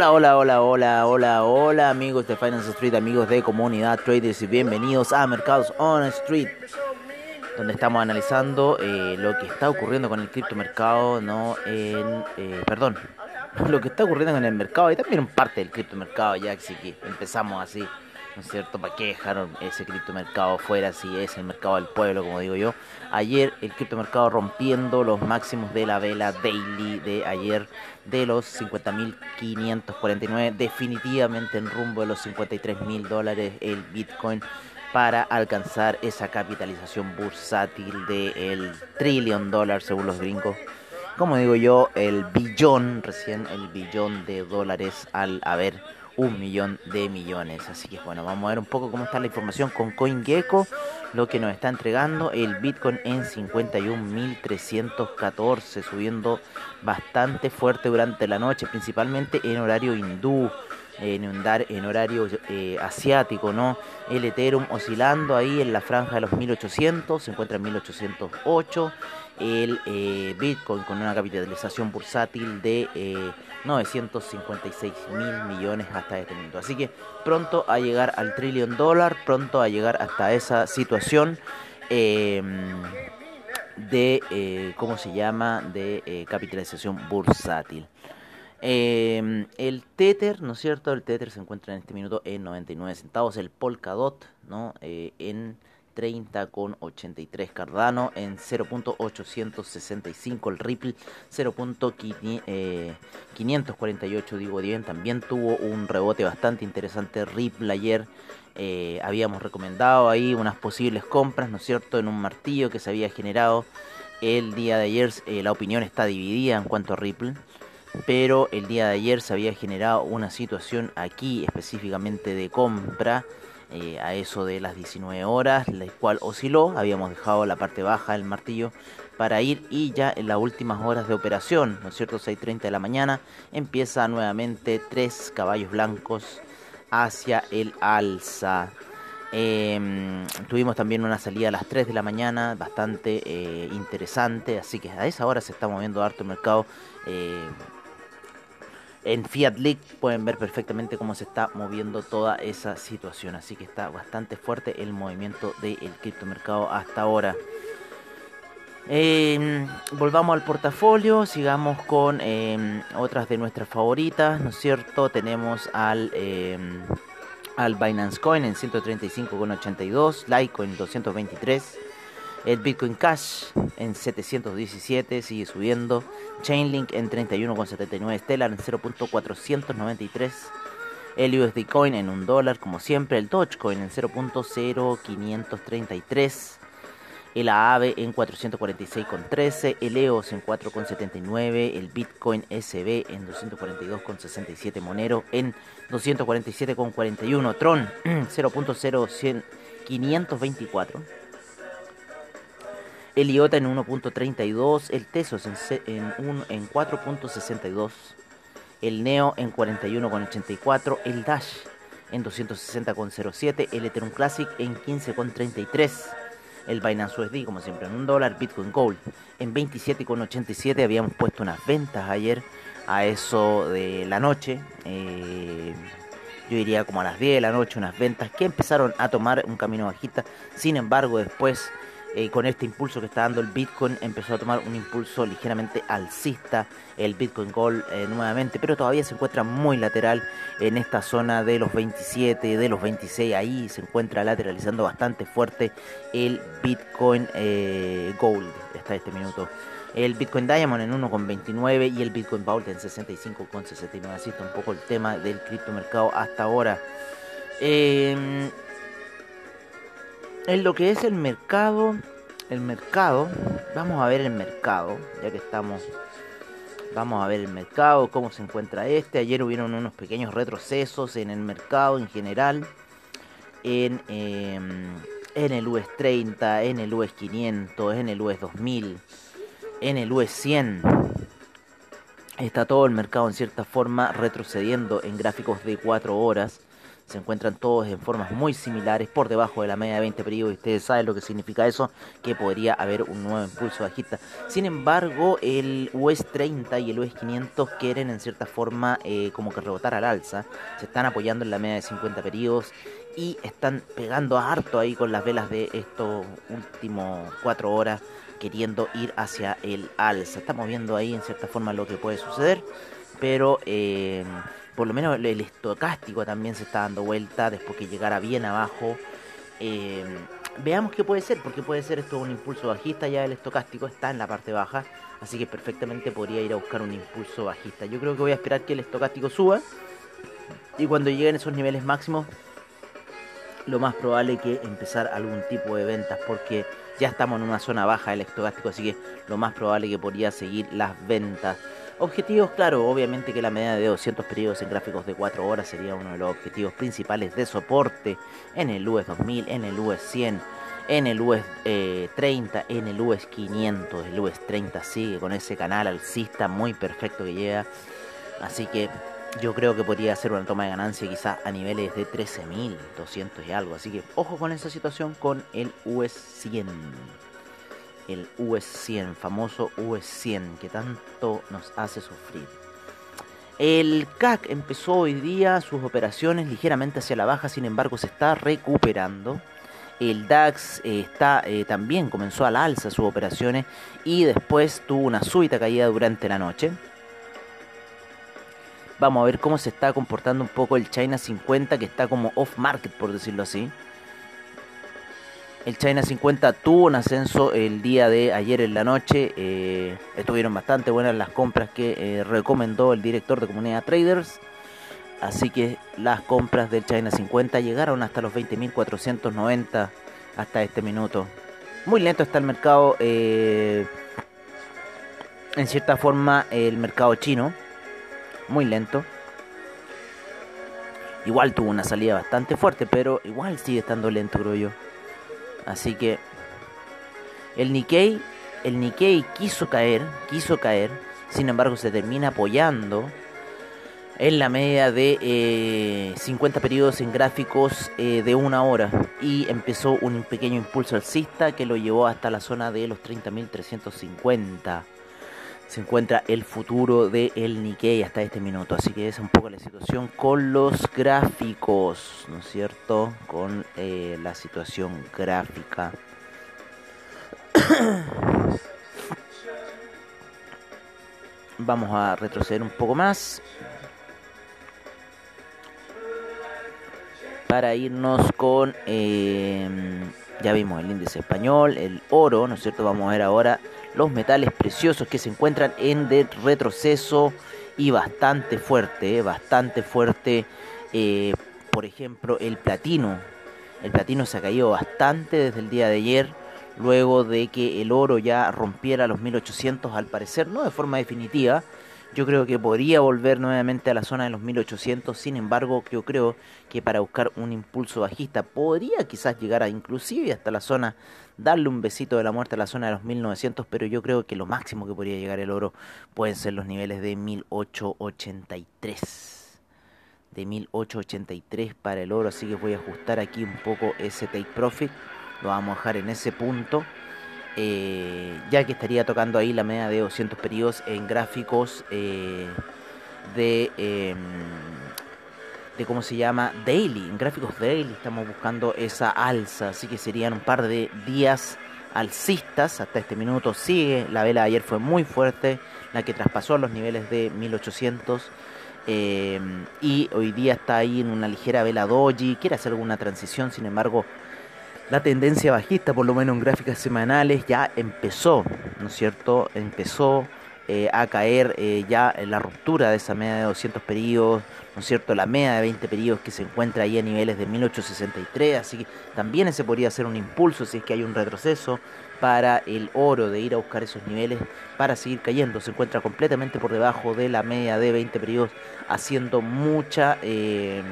Hola, hola, hola, hola, hola, hola amigos de Finance Street, amigos de comunidad traders y bienvenidos a Mercados on Street, donde estamos analizando eh, lo que está ocurriendo con el criptomercado, no en, eh, perdón, lo que está ocurriendo con el mercado y también parte del criptomercado ya, así que empezamos así, ¿no es cierto? ¿Para qué dejaron ese criptomercado fuera si es el mercado del pueblo, como digo yo? Ayer el criptomercado rompiendo los máximos de la vela daily de ayer de los 50.549, definitivamente en rumbo de los 53.000 dólares el Bitcoin para alcanzar esa capitalización bursátil del trillion dólar según los gringos. Como digo yo, el billón, recién el billón de dólares al haber un millón de millones. Así que bueno, vamos a ver un poco cómo está la información con CoinGecko, lo que nos está entregando el Bitcoin en 51.314, subiendo bastante fuerte durante la noche, principalmente en horario hindú en, andar en horario eh, asiático, ¿no? El Ethereum oscilando ahí en la franja de los 1800, se encuentra en 1808. El eh, Bitcoin con una capitalización bursátil de eh, 956 mil millones hasta este minuto. Así que pronto a llegar al trillón dólar, pronto a llegar hasta esa situación. eh, de eh, cómo se llama de eh, capitalización bursátil eh, el Tether, ¿no es cierto? El Tether se encuentra en este minuto en 99 centavos. El Polkadot, ¿no? Eh, en 30,83 Cardano. En 0.865 el Ripple. 0.548 digo bien. También tuvo un rebote bastante interesante Ripple ayer. Eh, habíamos recomendado ahí unas posibles compras, ¿no es cierto? En un martillo que se había generado el día de ayer. eh, la opinión está dividida en cuanto a Ripple pero el día de ayer se había generado una situación aquí específicamente de compra eh, a eso de las 19 horas, la cual osciló, habíamos dejado la parte baja del martillo para ir y ya en las últimas horas de operación, ¿no es cierto? 6.30 de la mañana, empieza nuevamente tres caballos blancos hacia el alza. Eh, tuvimos también una salida a las 3 de la mañana, bastante eh, interesante, así que a esa hora se está moviendo harto el mercado. En Fiat League pueden ver perfectamente cómo se está moviendo toda esa situación, así que está bastante fuerte el movimiento del criptomercado hasta ahora. Eh, volvamos al portafolio, sigamos con eh, otras de nuestras favoritas, ¿no es cierto? Tenemos al, eh, al Binance Coin en 135,82, Litecoin en 223, el Bitcoin Cash en 717, sigue subiendo, Chainlink en 31,79, Stellar en 0.493, el USD Coin en 1 dólar como siempre, el Dogecoin en 0.0533, el AAVE en 446,13, el EOS en 4,79, el Bitcoin SB en 242,67, Monero en 247,41, Tron 0.0524, el IOTA en 1.32, el Tesos en, se- en, un- en 4.62, el Neo en 41,84, el Dash en 260,07, el Ethereum Classic en 15,33, el Binance USD como siempre en un dólar, Bitcoin Gold en 27,87, habíamos puesto unas ventas ayer a eso de la noche, eh, yo diría como a las 10 de la noche, unas ventas que empezaron a tomar un camino bajista, sin embargo después eh, con este impulso que está dando el Bitcoin, empezó a tomar un impulso ligeramente alcista el Bitcoin Gold eh, nuevamente, pero todavía se encuentra muy lateral en esta zona de los 27, de los 26, ahí se encuentra lateralizando bastante fuerte el Bitcoin eh, Gold hasta este minuto. El Bitcoin Diamond en 1,29 y el Bitcoin Vault en 65,69. Así está un poco el tema del criptomercado hasta ahora. Eh, en lo que es el mercado, el mercado, vamos a ver el mercado, ya que estamos, vamos a ver el mercado, cómo se encuentra este. Ayer hubieron unos pequeños retrocesos en el mercado en general, en, eh, en el US 30, en el US 500, en el US 2000, en el US 100. Está todo el mercado en cierta forma retrocediendo en gráficos de 4 horas se encuentran todos en formas muy similares por debajo de la media de 20 periodos y ustedes saben lo que significa eso, que podría haber un nuevo impulso bajista. Sin embargo, el US 30 y el US 500 quieren en cierta forma eh, como que rebotar al alza, se están apoyando en la media de 50 periodos y están pegando harto ahí con las velas de estos últimos 4 horas queriendo ir hacia el alza. Estamos viendo ahí en cierta forma lo que puede suceder, pero... Eh, por lo menos el estocástico también se está dando vuelta después que llegara bien abajo. Eh, veamos qué puede ser, porque puede ser esto un impulso bajista, ya el estocástico está en la parte baja, así que perfectamente podría ir a buscar un impulso bajista. Yo creo que voy a esperar que el estocástico suba y cuando lleguen esos niveles máximos, lo más probable que empezar algún tipo de ventas, porque ya estamos en una zona baja del estocástico, así que lo más probable que podría seguir las ventas. Objetivos, claro, obviamente que la media de 200 periodos en gráficos de 4 horas sería uno de los objetivos principales de soporte en el US 2000, en el US 100, en el US 30, en el US 500. El US 30 sigue con ese canal alcista muy perfecto que llega. Así que yo creo que podría ser una toma de ganancia quizás a niveles de 13.200 y algo. Así que ojo con esa situación con el US 100 el US 100, famoso US 100 que tanto nos hace sufrir. El CAC empezó hoy día sus operaciones ligeramente hacia la baja, sin embargo se está recuperando. El DAX eh, está, eh, también comenzó a la alza sus operaciones y después tuvo una súbita caída durante la noche. Vamos a ver cómo se está comportando un poco el China 50 que está como off market por decirlo así. El China 50 tuvo un ascenso el día de ayer en la noche. Eh, estuvieron bastante buenas las compras que eh, recomendó el director de comunidad traders. Así que las compras del China 50 llegaron hasta los 20.490 hasta este minuto. Muy lento está el mercado. Eh, en cierta forma el mercado chino. Muy lento. Igual tuvo una salida bastante fuerte, pero igual sigue estando lento creo yo. Así que el Nikkei, el Nikkei quiso caer, quiso caer, sin embargo se termina apoyando en la media de eh, 50 periodos en gráficos eh, de una hora. Y empezó un pequeño impulso alcista que lo llevó hasta la zona de los 30.350 se encuentra el futuro del el Nikkei hasta este minuto. Así que esa es un poco la situación con los gráficos, ¿no es cierto? Con eh, la situación gráfica. Vamos a retroceder un poco más. Para irnos con... Eh, ya vimos el índice español, el oro, ¿no es cierto? Vamos a ver ahora los metales preciosos que se encuentran en de retroceso y bastante fuerte, ¿eh? bastante fuerte. Eh, por ejemplo, el platino. El platino se ha caído bastante desde el día de ayer, luego de que el oro ya rompiera los 1800 al parecer, no de forma definitiva, yo creo que podría volver nuevamente a la zona de los 1800. Sin embargo, yo creo que para buscar un impulso bajista podría quizás llegar a inclusive hasta la zona, darle un besito de la muerte a la zona de los 1900. Pero yo creo que lo máximo que podría llegar el oro pueden ser los niveles de 1883. De 1883 para el oro. Así que voy a ajustar aquí un poco ese take profit. Lo vamos a dejar en ese punto. Eh, ya que estaría tocando ahí la media de 200 periodos en gráficos eh, de, eh, de, ¿cómo se llama? Daily, en gráficos daily estamos buscando esa alza, así que serían un par de días alcistas hasta este minuto. Sigue, la vela de ayer fue muy fuerte, la que traspasó los niveles de 1800. eh, y hoy día está ahí en una ligera vela doji, quiere hacer alguna transición, sin embargo, la tendencia bajista, por lo menos en gráficas semanales, ya empezó, ¿no es cierto? Empezó eh, a caer eh, ya en la ruptura de esa media de 200 periodos, ¿no es cierto? La media de 20 periodos que se encuentra ahí a niveles de 1863, así que también ese podría ser un impulso si es que hay un retroceso para el oro de ir a buscar esos niveles para seguir cayendo. Se encuentra completamente por debajo de la media de 20 periodos, haciendo mucha... eh,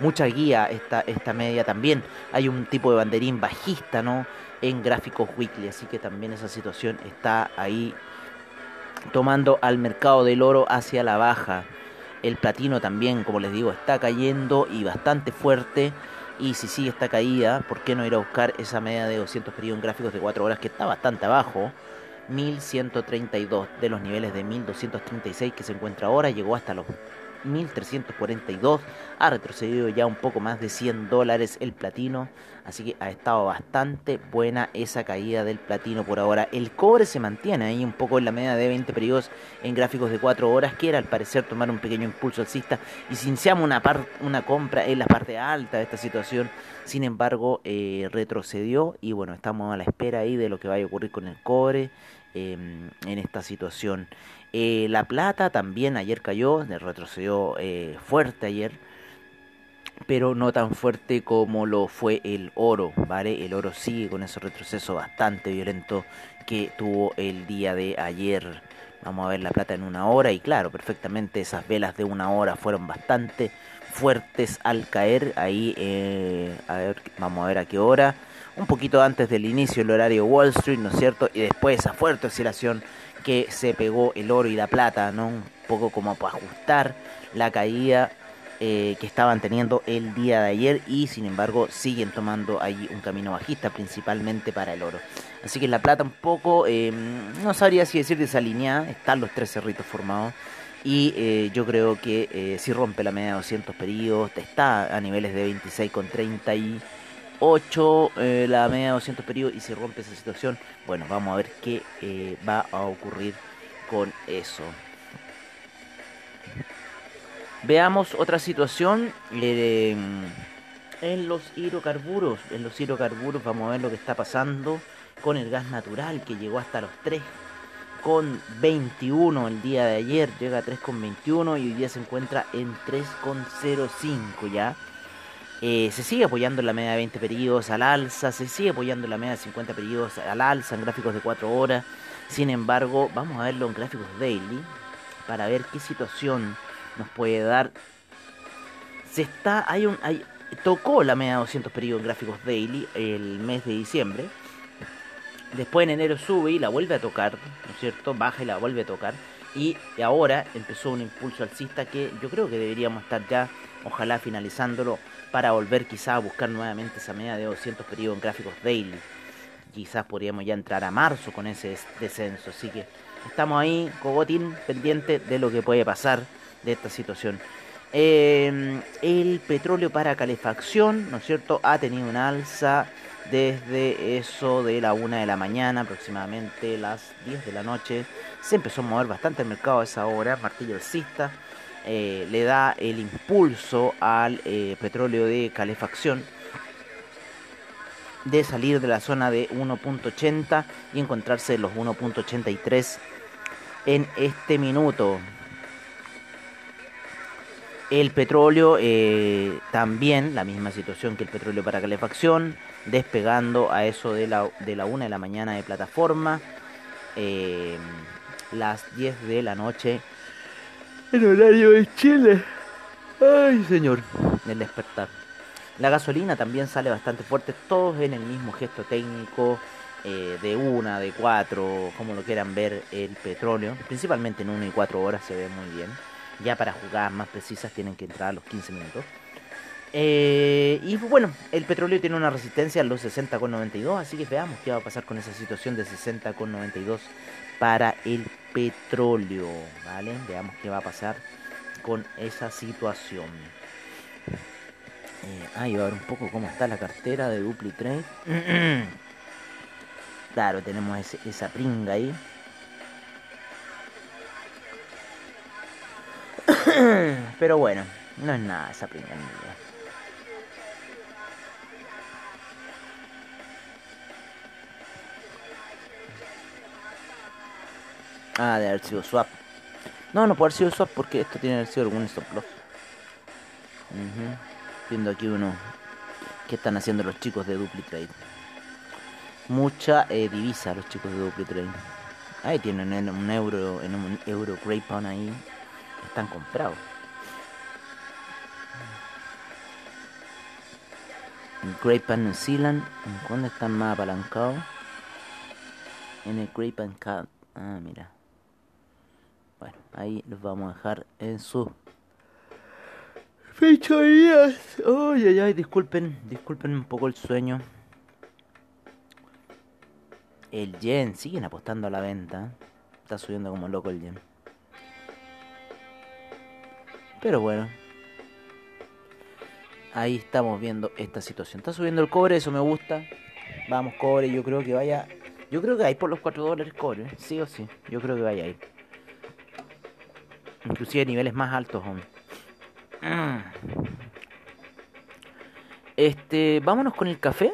mucha guía esta, esta media también. Hay un tipo de banderín bajista, ¿no? En gráficos weekly, así que también esa situación está ahí tomando al mercado del oro hacia la baja. El platino también, como les digo, está cayendo y bastante fuerte. Y si sigue esta caída, ¿por qué no ir a buscar esa media de 200 periodos gráficos de 4 horas que está bastante abajo? 1132 de los niveles de 1236 que se encuentra ahora, llegó hasta los 1342, ha retrocedido ya un poco más de 100 dólares el platino, así que ha estado bastante buena esa caída del platino por ahora. El cobre se mantiene ahí un poco en la media de 20 periodos en gráficos de 4 horas, quiere al parecer tomar un pequeño impulso alcista y si iniciamos una, una compra en la parte alta de esta situación, sin embargo eh, retrocedió y bueno, estamos a la espera ahí de lo que vaya a ocurrir con el cobre eh, en esta situación. Eh, la plata también ayer cayó, retrocedió eh, fuerte ayer, pero no tan fuerte como lo fue el oro, ¿vale? El oro sigue con ese retroceso bastante violento que tuvo el día de ayer. Vamos a ver la plata en una hora y claro, perfectamente esas velas de una hora fueron bastante fuertes al caer. Ahí, eh, a ver, vamos a ver a qué hora. Un poquito antes del inicio del horario Wall Street, ¿no es cierto? Y después esa fuerte oscilación que se pegó el oro y la plata, ¿no? Un poco como para ajustar la caída eh, que estaban teniendo el día de ayer y sin embargo siguen tomando ahí un camino bajista principalmente para el oro. Así que la plata un poco, eh, no sabría si decir desalineada, están los tres cerritos formados y eh, yo creo que eh, si rompe la media de 200 periodos, está a niveles de 26,38 eh, la media de 200 periodos y si rompe esa situación, bueno, vamos a ver qué eh, va a ocurrir con eso. Veamos otra situación eh, en los hidrocarburos. En los hidrocarburos vamos a ver lo que está pasando con el gas natural que llegó hasta los 3,21 el día de ayer. Llega a 3,21 y hoy día se encuentra en 3,05 ya. Eh, se sigue apoyando la media de 20 periodos al alza, se sigue apoyando la media de 50 periodos al alza en gráficos de 4 horas. Sin embargo, vamos a verlo en gráficos daily para ver qué situación nos puede dar. Se está, hay un, hay, tocó la media de 200 periodos en gráficos daily el mes de diciembre. Después en enero sube y la vuelve a tocar, ¿no es cierto? Baja y la vuelve a tocar. Y ahora empezó un impulso alcista que yo creo que deberíamos estar ya, ojalá finalizándolo, para volver quizá a buscar nuevamente esa media de 200 periodos en gráficos daily. Quizás podríamos ya entrar a marzo con ese des- descenso. Así que estamos ahí, Cogotín, pendiente de lo que puede pasar de esta situación. Eh, el petróleo para calefacción, ¿no es cierto? Ha tenido una alza desde eso de la una de la mañana, aproximadamente las 10 de la noche. Se empezó a mover bastante el mercado a esa hora, martillo alcista. Eh, le da el impulso al eh, petróleo de calefacción de salir de la zona de 1.80 y encontrarse en los 1.83 en este minuto. El petróleo eh, también, la misma situación que el petróleo para calefacción, despegando a eso de la, de la 1 de la mañana de plataforma, las 10 de la noche en horario de Chile. Ay, señor, el despertar. La gasolina también sale bastante fuerte, todos en el mismo gesto técnico, eh, de una, de cuatro, como lo quieran ver el petróleo, principalmente en 1 y 4 horas se ve muy bien. Ya para jugadas más precisas tienen que entrar a los 15 minutos. Eh, y bueno, el petróleo tiene una resistencia a los 60,92, así que veamos qué va a pasar con esa situación de 60,92 para el petróleo, ¿vale? Veamos qué va a pasar con esa situación. Eh, ah, y a ver un poco cómo está la cartera de Dupli Trade. Claro, tenemos esa pringa ahí. Pero bueno, no es nada esa pringa Ah, de haber sido swap. No, no puede haber sido swap porque esto tiene que haber sido algún stop loss. Viendo aquí uno. ¿Qué están haciendo los chicos de DupliTrade? Mucha eh, divisa los chicos de DupliTrade. Ahí tienen en un euro, en un euro Grapon ahí. Están comprados. El Grapon New Zealand. ¿En cuándo están más apalancados? En el Grapon Cat. Ah, mira. Ahí los vamos a dejar en su fechorías. Ay, ay, ay, disculpen, disculpen un poco el sueño. El yen, siguen apostando a la venta. Está subiendo como loco el yen. Pero bueno. Ahí estamos viendo esta situación. Está subiendo el cobre, eso me gusta. Vamos, cobre, yo creo que vaya. Yo creo que hay por los 4 dólares cobre, sí o sí. Yo creo que vaya ahí. Inclusive niveles más altos. Mm. Este, vámonos con el café.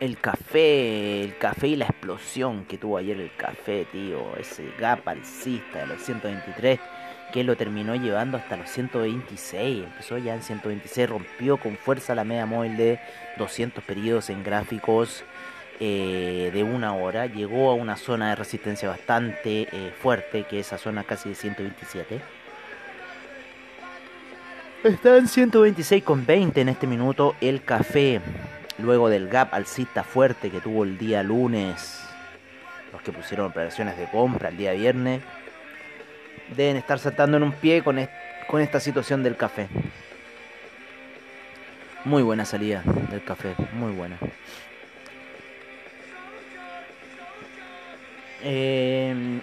El café, el café y la explosión que tuvo ayer el café, tío. Ese gap alcista de los 123 que lo terminó llevando hasta los 126. Empezó ya en 126, rompió con fuerza la media móvil de 200 periodos en gráficos eh, de una hora. Llegó a una zona de resistencia bastante eh, fuerte, que es esa zona casi de 127. Está en 126,20 en este minuto el café. Luego del gap alcista fuerte que tuvo el día lunes. Los que pusieron operaciones de compra el día viernes. Deben estar saltando en un pie con, est- con esta situación del café. Muy buena salida del café, muy buena. Eh,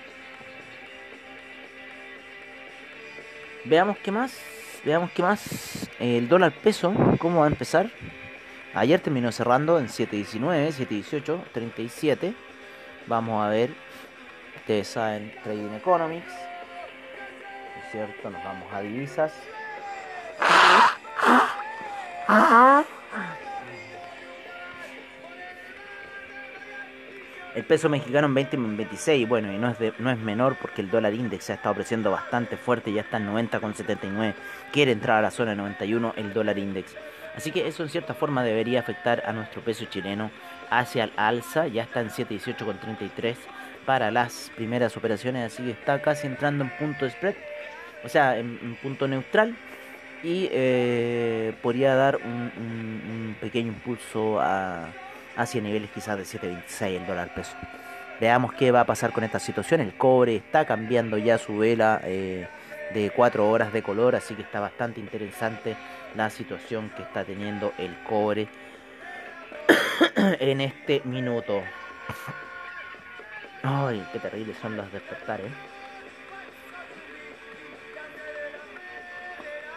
veamos qué más. Veamos qué más. El dólar peso, ¿cómo va a empezar? Ayer terminó cerrando en 7.19, 7.18, 37. Vamos a ver. Ustedes saben, Trading Economics. ¿No es cierto? Nos vamos a divisas. El peso mexicano en 20 en 26, bueno, y no es, de- no es menor porque el dólar index se ha estado apreciando bastante fuerte, ya está en 90,79, quiere entrar a la zona de 91 el dólar index. Así que eso en cierta forma debería afectar a nuestro peso chileno hacia el alza, ya está en 718,33 para las primeras operaciones, así que está casi entrando en punto de spread, o sea, en, punto neutral y eh, podría dar un pequeño impulso a, hacia niveles quizás de 7.26 el dólar peso. Veamos qué va a pasar con esta situación. El cobre está cambiando ya su vela eh, de 4 horas de color, así que está bastante interesante la situación que está teniendo el cobre en este minuto. Ay, qué terribles son los despertares.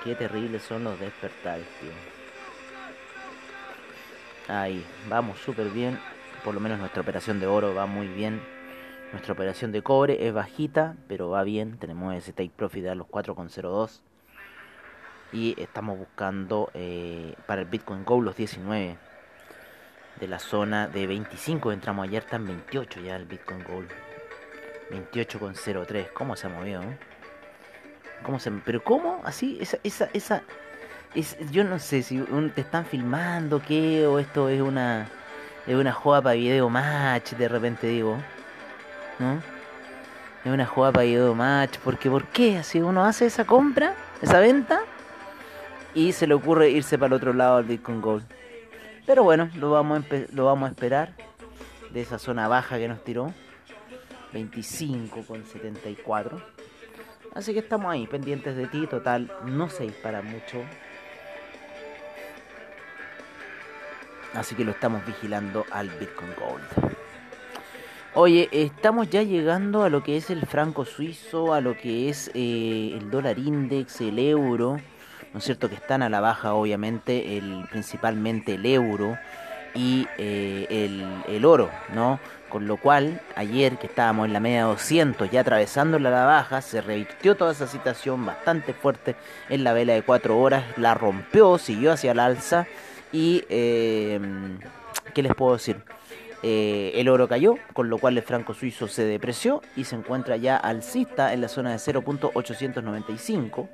Qué terribles son los despertares, tío. Ahí, vamos súper bien. Por lo menos nuestra operación de oro va muy bien. Nuestra operación de cobre es bajita, pero va bien. Tenemos ese take profit a los 4,02. Y estamos buscando eh, para el Bitcoin Gold los 19. De la zona de 25 entramos ayer, está en 28 ya el Bitcoin Gold. 28,03. ¿Cómo se ha movido? ¿Cómo se, pero cómo? Así, esa, esa, esa, es, yo no sé si te están filmando qué o esto es una, es una jugada para video match, de repente digo, ¿no? Es una jugada para video match, porque ¿por qué? Así uno hace esa compra, esa venta, y se le ocurre irse para el otro lado del Bitcoin Gold. Pero bueno, lo vamos a, lo vamos a esperar de esa zona baja que nos tiró. 25,74. Así que estamos ahí, pendientes de ti. Total, no se dispara mucho. Así que lo estamos vigilando al Bitcoin Gold. Oye, estamos ya llegando a lo que es el franco suizo, a lo que es eh, el dólar index, el euro, ¿no es cierto? Que están a la baja, obviamente, el, principalmente el euro. y eh, el, el oro, ¿no? Con lo cual, ayer que estábamos en la media 200, ya atravesando la baja, se revirtió toda esa situación bastante fuerte en la vela de 4 horas, la rompió, siguió hacia el alza y, eh, ¿qué les puedo decir? Eh, el oro cayó, con lo cual el franco suizo se depreció y se encuentra ya alcista en la zona de 0.895.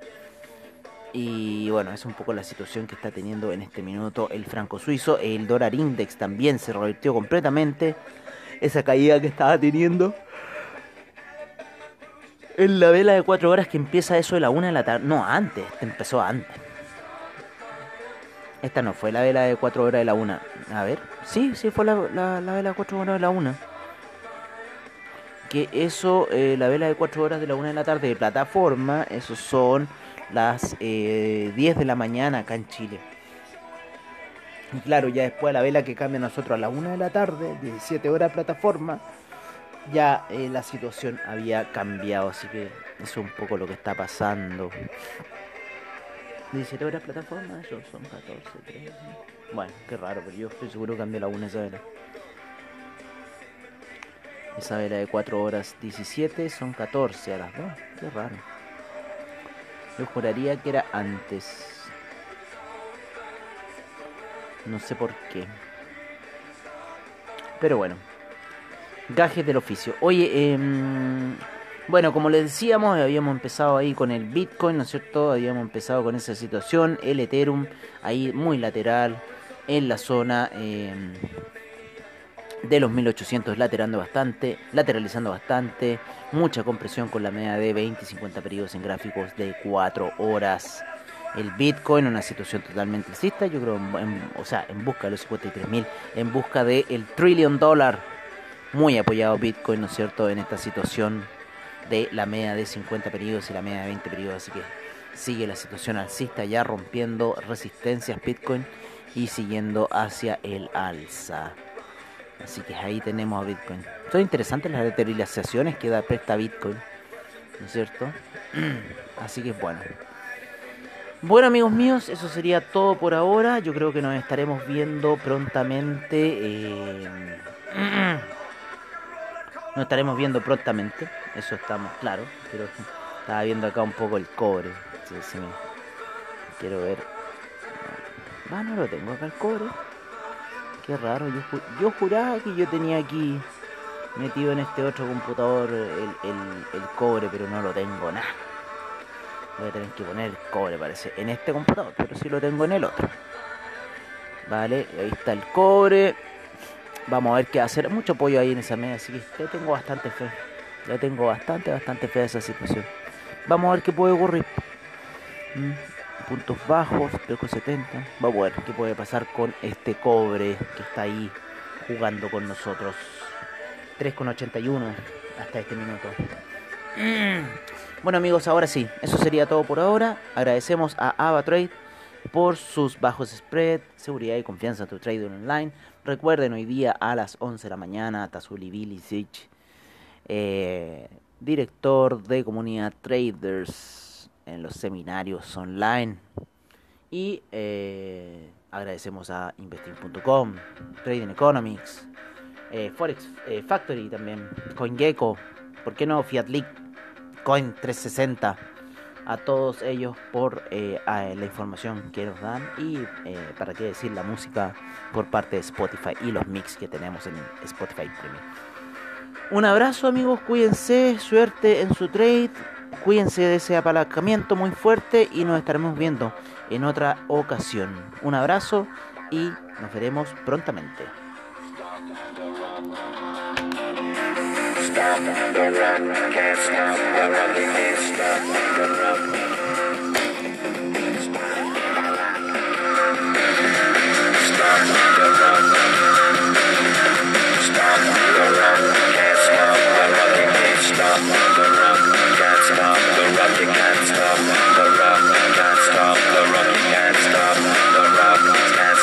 Y bueno, es un poco la situación que está teniendo en este minuto el franco suizo. El dólar index también se revirtió completamente. Esa caída que estaba teniendo. En la vela de 4 horas que empieza eso de la 1 de la tarde. No, antes, empezó antes. Esta no fue la vela de 4 horas de la 1. A ver, sí, sí fue la, la, la vela de 4 horas de la 1. Que eso, eh, la vela de 4 horas de la 1 de la tarde de plataforma, eso son las eh, 10 de la mañana acá en Chile. Y claro, ya después de la vela que cambia nosotros a la 1 de la tarde, 17 horas de plataforma, ya eh, la situación había cambiado. Así que eso es un poco lo que está pasando. 17 horas plataforma, eso son 14, 13. Bueno, qué raro, pero yo estoy seguro que cambió la 1 esa vela. Esa vela de 4 horas 17 son 14 a las 2. Qué raro. Yo juraría que era antes. No sé por qué. Pero bueno. Gajes del oficio. Oye, em, bueno, como les decíamos, habíamos empezado ahí con el Bitcoin, ¿no es cierto? Habíamos empezado con esa situación. El Ethereum ahí muy lateral en la zona em, de los 1800 laterando bastante, lateralizando bastante, mucha compresión con la media de 20 y 50 periodos en gráficos de 4 horas. El Bitcoin, una situación totalmente alcista, yo creo, en- o sea, en busca de los 53.000, en busca del el trillion dólar. Muy apoyado Bitcoin, ¿no es cierto?, en esta situación de la media de 50 periodos y la media de 20 periodos. Así que sigue la situación alcista, ya rompiendo resistencias Bitcoin y siguiendo hacia el alza. Así que ahí tenemos a Bitcoin. Son interesantes las lateralizaciones que da presta Bitcoin, ¿no es cierto? Así que bueno. Bueno amigos míos, eso sería todo por ahora. Yo creo que nos estaremos viendo prontamente. eh, Nos estaremos viendo prontamente. Eso estamos claros. Pero estaba viendo acá un poco el cobre. Quiero ver. Ah, no lo tengo acá el cobre. Qué raro, yo, yo juraba que yo tenía aquí metido en este otro computador el, el- el cobre, pero no lo tengo nada. Voy a tener que poner el cobre, parece, en este computador, pero sí lo tengo en el otro. Vale, ahí está el cobre. Vamos a ver qué hacer. Mucho apoyo ahí en esa media, así que le tengo bastante fe. Le tengo bastante, bastante fe a esa situación. Vamos a ver qué puede ocurrir. Mm, Puntos bajos, precio 70. Vamos a ver qué puede pasar con este cobre que está ahí jugando con nosotros. 3,81 hasta este minuto. Mm. Bueno amigos, ahora sí, eso sería todo por ahora. Agradecemos a AvaTrade por sus bajos spread, seguridad y confianza en tu trading online. Recuerden hoy día a las 11 de la mañana, Tazuli Bilicic, eh, director de comunidad traders en los seminarios online. Y eh, agradecemos a investing.com, Trading Economics, eh, Forex eh, Factory también, CoinGecko, ¿por qué no Fiat League, Coin 360? A todos ellos por eh, a la información que nos dan y eh, para qué decir la música por parte de Spotify y los mix que tenemos en Spotify Premium. Un abrazo amigos, cuídense, suerte en su trade, cuídense de ese apalancamiento muy fuerte y nos estaremos viendo en otra ocasión. Un abrazo y nos veremos prontamente. Stop the rock.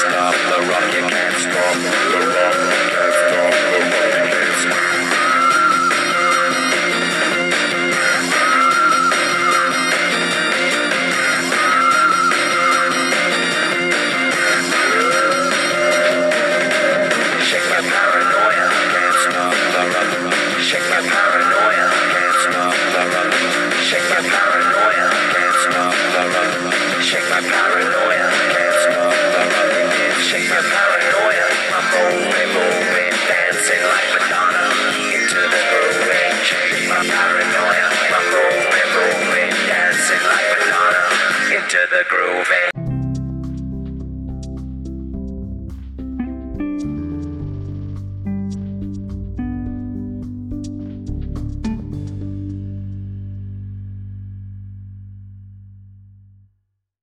Stop the rock, can't stop the rock,